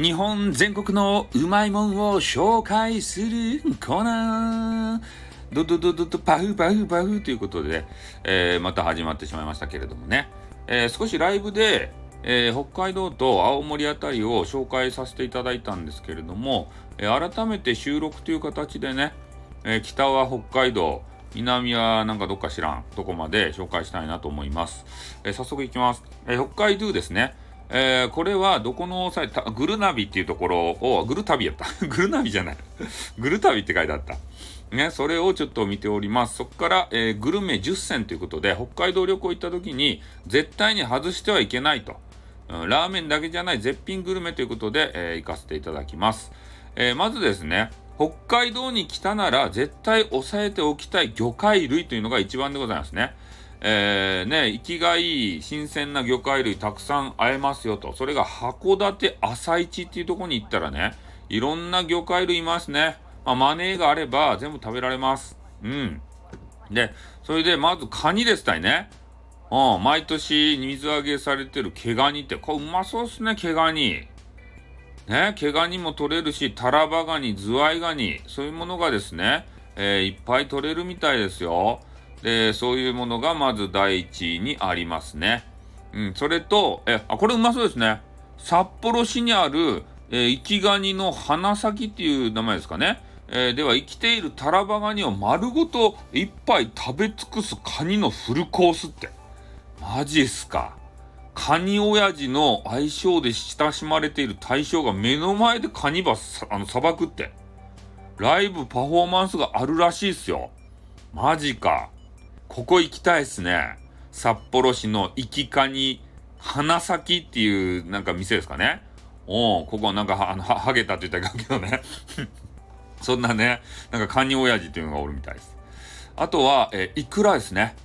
日本全国のうまいもんを紹介するコーナー。ドドドドドパフパフパフということで、えー、また始まってしまいましたけれどもね。えー、少しライブで、えー、北海道と青森あたりを紹介させていただいたんですけれども、えー、改めて収録という形でね、えー、北は北海道、南はなんかどっか知らんとこまで紹介したいなと思います。えー、早速いきます。えー、北海道ですね。えー、これはどこのサイト、グルナビっていうところを、グルタビやった。グルナビじゃない。グルタビって書いてあった。ね、それをちょっと見ております。そこから、えー、グルメ10選ということで、北海道旅行行った時に、絶対に外してはいけないと。うん、ラーメンだけじゃない絶品グルメということで、えー、行かせていただきます。えー、まずですね、北海道に来たなら絶対押さえておきたい魚介類というのが一番でございますね。えー、ね、生きがいい新鮮な魚介類たくさん会えますよと。それが函館朝市っていうとこに行ったらね、いろんな魚介類いますね。まあ、マネーがあれば全部食べられます。うん。で、それでまずカニですたいね。うん、毎年水揚げされてる毛ガニって、これうまそうっすね、毛ガニ。ね、毛ガニも取れるし、タラバガニ、ズワイガニ、そういうものがですね、えー、いっぱい取れるみたいですよ。で、そういうものがまず第一位にありますね。うん、それと、え、あ、これうまそうですね。札幌市にある、えー、生きガニの花咲っていう名前ですかね。えー、では、生きているタラバガニを丸ごと一杯食べ尽くすカニのフルコースって。マジっすか。カニ親父の愛称で親しまれている大将が目の前でカニバス、あの、砂漠って。ライブパフォーマンスがあるらしいっすよ。マジか。ここ行きたいっすね。札幌市の生きカニ花咲っていうなんか店ですかね。おここなんかあのは、はげたって言ったけどね。そんなね、なんかカニ親父っていうのがおるみたいです。あとは、えイクラですね。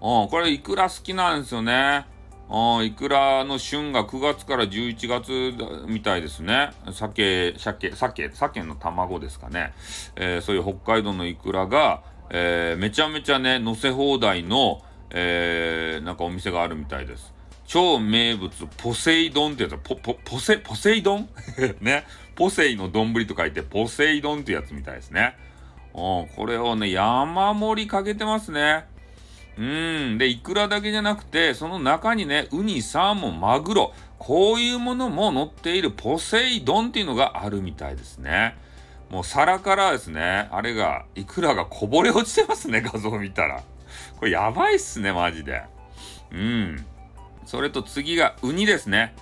うん、これイクラ好きなんですよね。うん、イクラの旬が9月から11月みたいですね。鮭、鮭、鮭、鮭の卵ですかね。えー、そういう北海道のイクラが、えー、めちゃめちゃね、乗せ放題の、えー、なんかお店があるみたいです。超名物、ポセイドンってやつ、ポ、ポ、ポセ、ポセイドン？ね。ポセイの丼と書いて、ポセイドンってやつみたいですね。うん、これをね、山盛りかけてますね。うん。で、イクラだけじゃなくて、その中にね、ウニ、サーモン、マグロ、こういうものも乗っているポセイドンっていうのがあるみたいですね。もう皿からですね、あれが、いくらがこぼれ落ちてますね、画像見たら。これやばいっすね、マジで。うん。それと次がウニですね。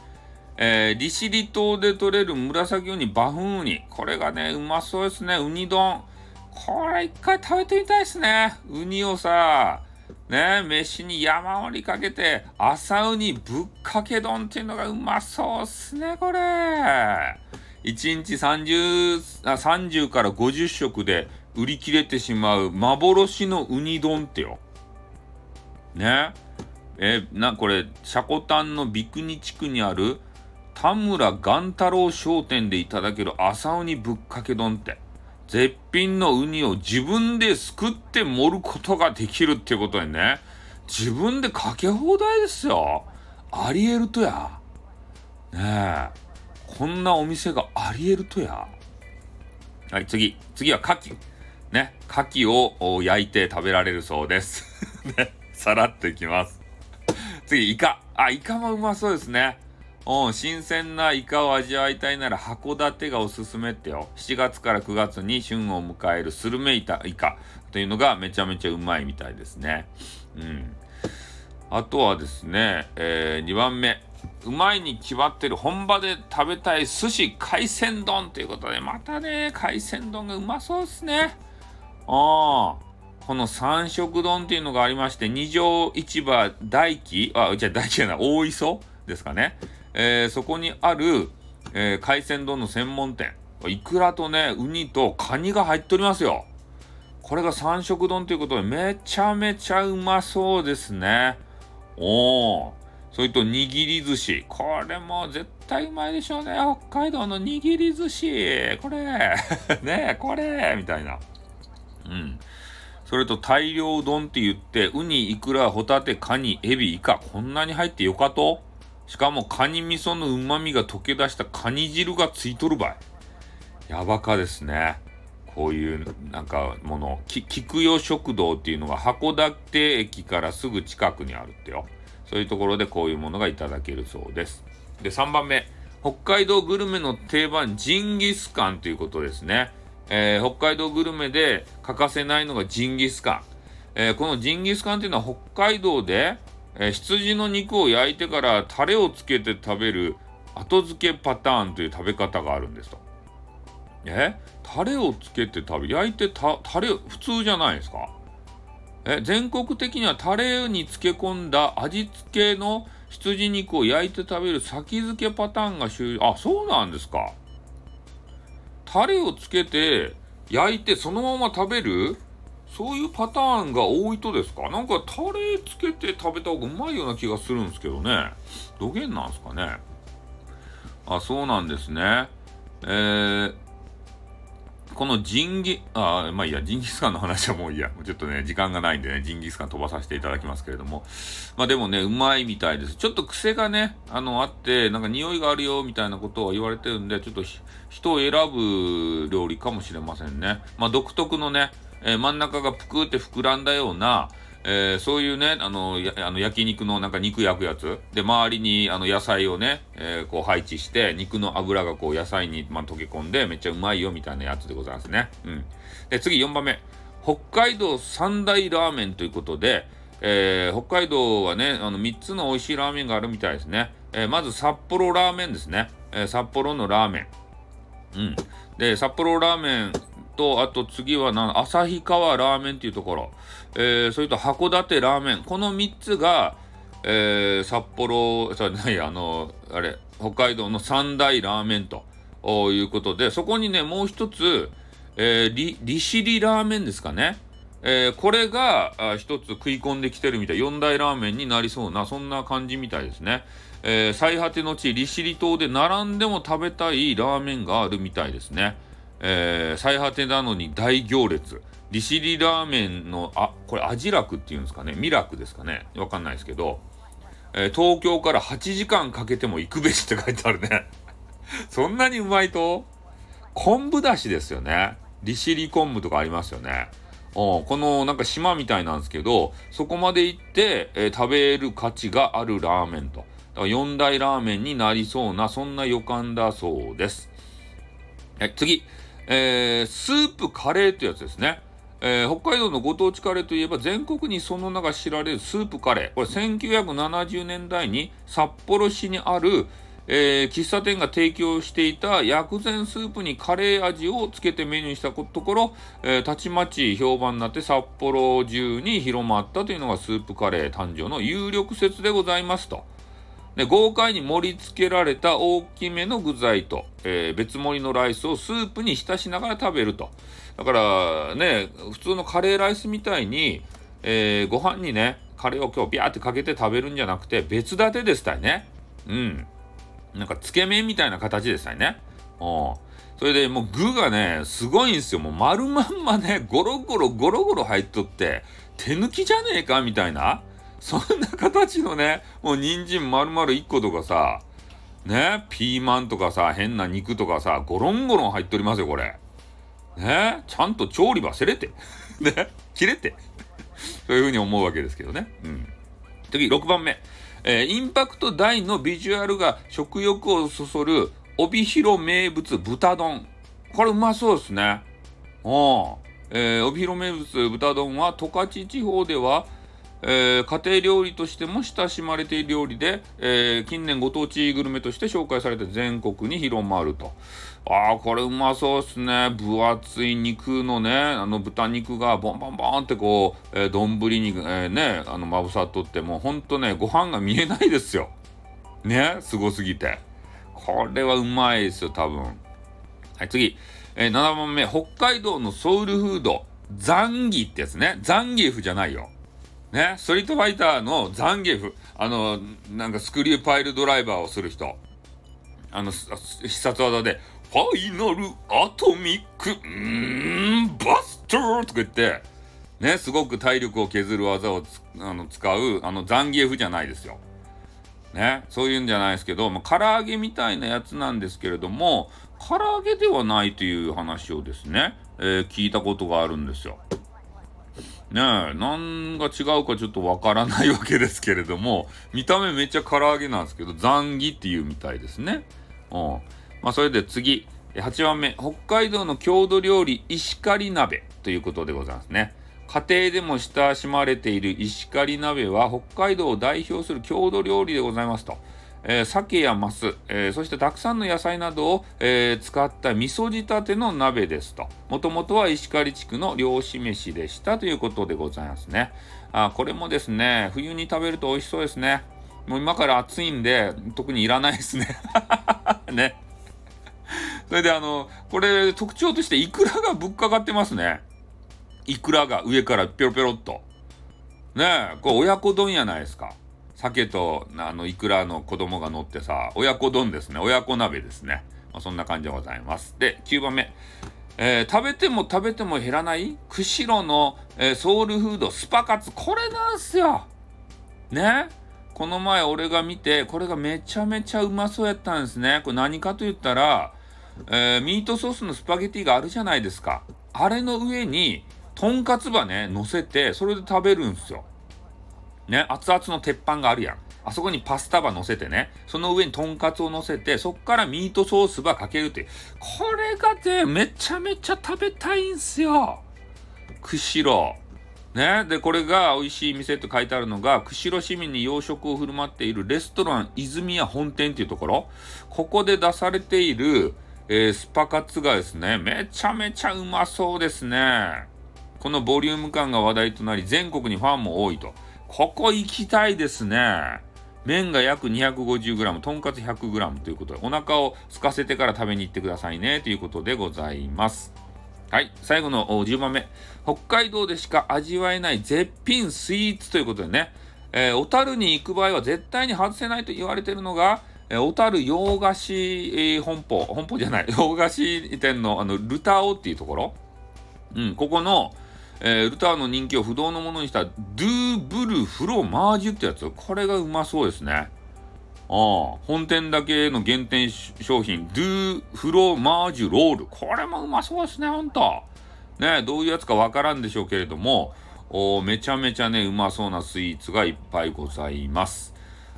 えー、利尻島で取れる紫ウニ、バフンウニ。これがね、うまそうですね。ウニ丼。これ一回食べてみたいですね。ウニをさ、ね、飯に山盛りかけて、朝ウニぶっかけ丼っていうのがうまそうっすね、これ。1日30あ30から50食で売り切れてしまう幻のウニ丼ってよ。ね。えな、これ、シコタンの三国地区にある田村岩太郎商店でいただける朝ウニぶっかけ丼って。絶品のウニを自分ですくって盛ることができるってことでね。自分でかけ放題ですよ。ありえるとや。ねえ。こんなお店がありえるとや。はい、次。次は牡蠣。ね。牡蠣を焼いて食べられるそうです。ね。さらっといきます。次、イカ。あ、イカもうまそうですね。うん、新鮮なイカを味わいたいなら函館がおすすめってよ。7月から9月に旬を迎えるスルメイタイカというのがめちゃめちゃうまいみたいですね。うん。あとはですね、えー、2番目。うまいに決まってる本場で食べたい寿司海鮮丼ということで、またね、海鮮丼がうまそうですね。ああ。この三色丼っていうのがありまして、二条市場大輝、あ、じゃあ大輝じゃない、大磯ですかね。えー、そこにある、えー、海鮮丼の専門店。イクラとね、ウニとカニが入っておりますよ。これが三色丼ということで、めちゃめちゃうまそうですね。おー。それと握り寿司。これも絶対うまいでしょうね。北海道の握り寿司。これ。ねこれ。みたいな。うん。それと大量丼って言って、ウニ、イクラ、ホタテ、カニ、エビ、イカ、こんなに入ってよかとしかもカニ味噌の旨味が溶け出したカニ汁がついとるばい。やばかですね。こういうなんかもの、き菊代食堂っていうのが函館駅からすぐ近くにあるってよ。そういうところでこういうものがいただけるそうです。で、3番目。北海道グルメの定番、ジンギスカンということですね。えー、北海道グルメで欠かせないのがジンギスカン。えー、このジンギスカンっていうのは北海道で、えー、羊の肉を焼いてからタレをつけて食べる後付けパターンという食べ方があるんですと。えタレをつけて食べ、焼いてた、タレ、普通じゃないですかえ、全国的にはタレに漬け込んだ味付けの羊肉を焼いて食べる先付けパターンが主あ、そうなんですか。タレをつけて焼いてそのまま食べる？そういうパターンが多いとですか？なんかタレつけて食べた方がうまいような気がするんですけどね。どげんなんすかね。あ、そうなんですね。えー、このジンギ、あ、まあいいや、ジンギスカンの話はもういいや。ちょっとね、時間がないんでね、ジンギスカン飛ばさせていただきますけれども。まあでもね、うまいみたいです。ちょっと癖がね、あの、あって、なんか匂いがあるよ、みたいなことを言われてるんで、ちょっと人を選ぶ料理かもしれませんね。まあ独特のね、えー、真ん中がぷくって膨らんだような、えー、そういうね、あの、あの焼肉のなんか肉焼くやつ。で、周りにあの野菜をね、えー、こう配置して、肉の油がこう野菜に、まあ、溶け込んで、めっちゃうまいよみたいなやつでございますね。うん。で、次4番目。北海道三大ラーメンということで、えー、北海道はね、あの3つの美味しいラーメンがあるみたいですね。え、まず札幌ラーメンですね。え、札幌のラーメン。うん。で、札幌ラーメンと、あと次はな、旭川ラーメンっていうところ。えー、それと函館ラーメン。この3つが、えー、札幌、じゃない、あの、あれ、北海道の三大ラーメンということで、そこにね、もう一つ、えー、利利尻ラーメンですかね。えー、これが一つ食い込んできてるみたい。四大ラーメンになりそうな、そんな感じみたいですね。えー、最果ての地、利尻島で並んでも食べたいラーメンがあるみたいですね。えー、最果てなのに大行列。利尻ラーメンの、あ、これ、味楽っていうんですかね。ミラクですかね。わかんないですけど、えー、東京から8時間かけても行くべしって書いてあるね。そんなにうまいと？昆布だしですよね。利尻昆布とかありますよね。このなんか島みたいなんですけど、そこまで行って、えー、食べる価値があるラーメンと。だから4大ラーメンになりそうな、そんな予感だそうです。はい、次。えー、スープカレーってやつですね。えー、北海道のご当地カレーといえば全国にその名が知られるスープカレー。これ1970年代に札幌市にある、えー、喫茶店が提供していた薬膳スープにカレー味をつけてメニューにしたところ、えー、たちまち評判になって札幌中に広まったというのがスープカレー誕生の有力説でございますと。で豪快に盛り付けられた大きめの具材と、えー、別盛りのライスをスープに浸しながら食べると。だからね、普通のカレーライスみたいに、えー、ご飯にね、カレーを今日ビャーってかけて食べるんじゃなくて、別立てでしたよね。うん。なんか、つけ麺みたいな形でしたよね。うん。それでもう具がね、すごいんですよ。もう丸まんまね、ゴロゴロゴロゴロ入っとって、手抜きじゃねえかみたいな。そんな形のね、もう人参丸々1個とかさ、ね、ピーマンとかさ、変な肉とかさ、ゴロンゴロン入っておりますよ、これ。ね、ちゃんと調理はせれて。ね、切れて。そういうふうに思うわけですけどね。うん。次、6番目。えー、インパクト大のビジュアルが食欲をそそる、帯広名物豚丼。これうまそうですね。うん。えー、帯広名物豚丼は十勝地方ではえー、家庭料理としても親しまれている料理で、えー、近年ご当地グルメとして紹介されて全国に広まると。ああ、これうまそうっすね。分厚い肉のね、あの豚肉がボンボンボンってこう、えー、丼に、えー、ね、あの、まぶさっとって、もうほんとね、ご飯が見えないですよ。ね、すごすぎて。これはうまいですよ、多分。はい、次。えー、7番目、北海道のソウルフード、ザンギってやつね。ザンギエフじゃないよ。ね、ストリートファイターのザンゲフ、あの、なんかスクリューパイルドライバーをする人。あの、必殺技で、ファイナルアトミック、うー、バスターとか言って、ね、すごく体力を削る技をあの使う、あの、ザンギエフじゃないですよ。ね、そういうんじゃないですけど、まあ、唐揚げみたいなやつなんですけれども、唐揚げではないという話をですね、えー、聞いたことがあるんですよ。ねえ、何が違うかちょっとわからないわけですけれども、見た目めっちゃ唐揚げなんですけど、ザンギっていうみたいですね。うん。まあ、それで次、8番目、北海道の郷土料理、石狩鍋ということでございますね。家庭でも親しまれている石狩鍋は北海道を代表する郷土料理でございますと。えー、鮭やマス、えー、そしてたくさんの野菜などを、えー、使った味噌仕立ての鍋ですと。もともとは石狩地区の漁師飯でしたということでございますね。あこれもですね、冬に食べると美味しそうですね。もう今から暑いんで、特にいらないですね。ね。それであの、これ特徴としてイクラがぶっかかってますね。イクラが上からぴょろぴょろっと。ねえ、これ親子丼やないですか。鮭とあのイクラの子供が乗ってさ、親子丼ですね。親子鍋ですね。まあ、そんな感じでございます。で、9番目。えー、食べても食べても減らない？釧路の、えー、ソウルフードスパカツ。これなんすよ。ね？この前俺が見て、これがめちゃめちゃうまそうやったんですね。これ何かと言ったら、えー、ミートソースのスパゲティがあるじゃないですか。あれの上に、とんかつばね、乗せて、それで食べるんですよ。ね、熱々の鉄板があるやん。あそこにパスタば乗せてね、その上にとんかつを乗せて、そっからミートソースばかけるって。これがね、めちゃめちゃ食べたいんすよ。釧路。ね。で、これが美味しい店って書いてあるのが、釧路市民に洋食を振る舞っているレストラン泉屋本店っていうところ。ここで出されている、えー、スパカツがですね、めちゃめちゃうまそうですね。このボリューム感が話題となり、全国にファンも多いと。ここ行きたいですね。麺が約 250g、とんかつ 100g ということで、お腹を空かせてから食べに行ってくださいね、ということでございます。はい。最後の10番目。北海道でしか味わえない絶品スイーツということでね、えー、小樽に行く場合は絶対に外せないと言われているのが、えー、小樽洋菓子、えー、本舗、本舗じゃない、洋菓子店のあの、ルタオっていうところ。うん、ここの、えー、ルターの人気を不動のものにしたドゥーブルフロマージュってやつ。これがうまそうですね。ああ、本店だけの限定商品、ドゥーフロマージュロール。これもうまそうですね、ほんと。ね、どういうやつかわからんでしょうけれども、おめちゃめちゃね、うまそうなスイーツがいっぱいございます。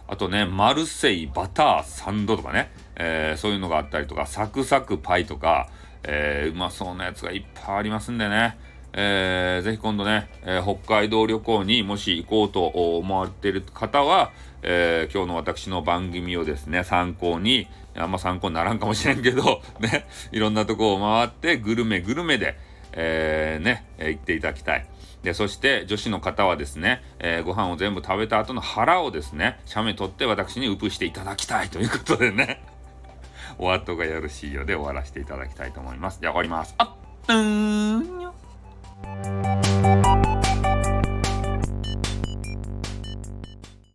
あとね、マルセイバターサンドとかね、えー、そういうのがあったりとか、サクサクパイとか、えー、うまそうなやつがいっぱいありますんでね。えー、ぜひ今度ね、えー、北海道旅行にもし行こうと思われている方は、えー、今日の私の番組をですね、参考に、あんま参考にならんかもしれんけど、ね、いろんなとこを回って、グルメグルメで、えー、ね、行っていただきたい。で、そして女子の方はですね、えー、ご飯を全部食べた後の腹をですね、写メ取って私にウプしていただきたいということでね、お後がよろしいようで終わらせていただきたいと思います。じゃあ終わります。あっ、うーん。Música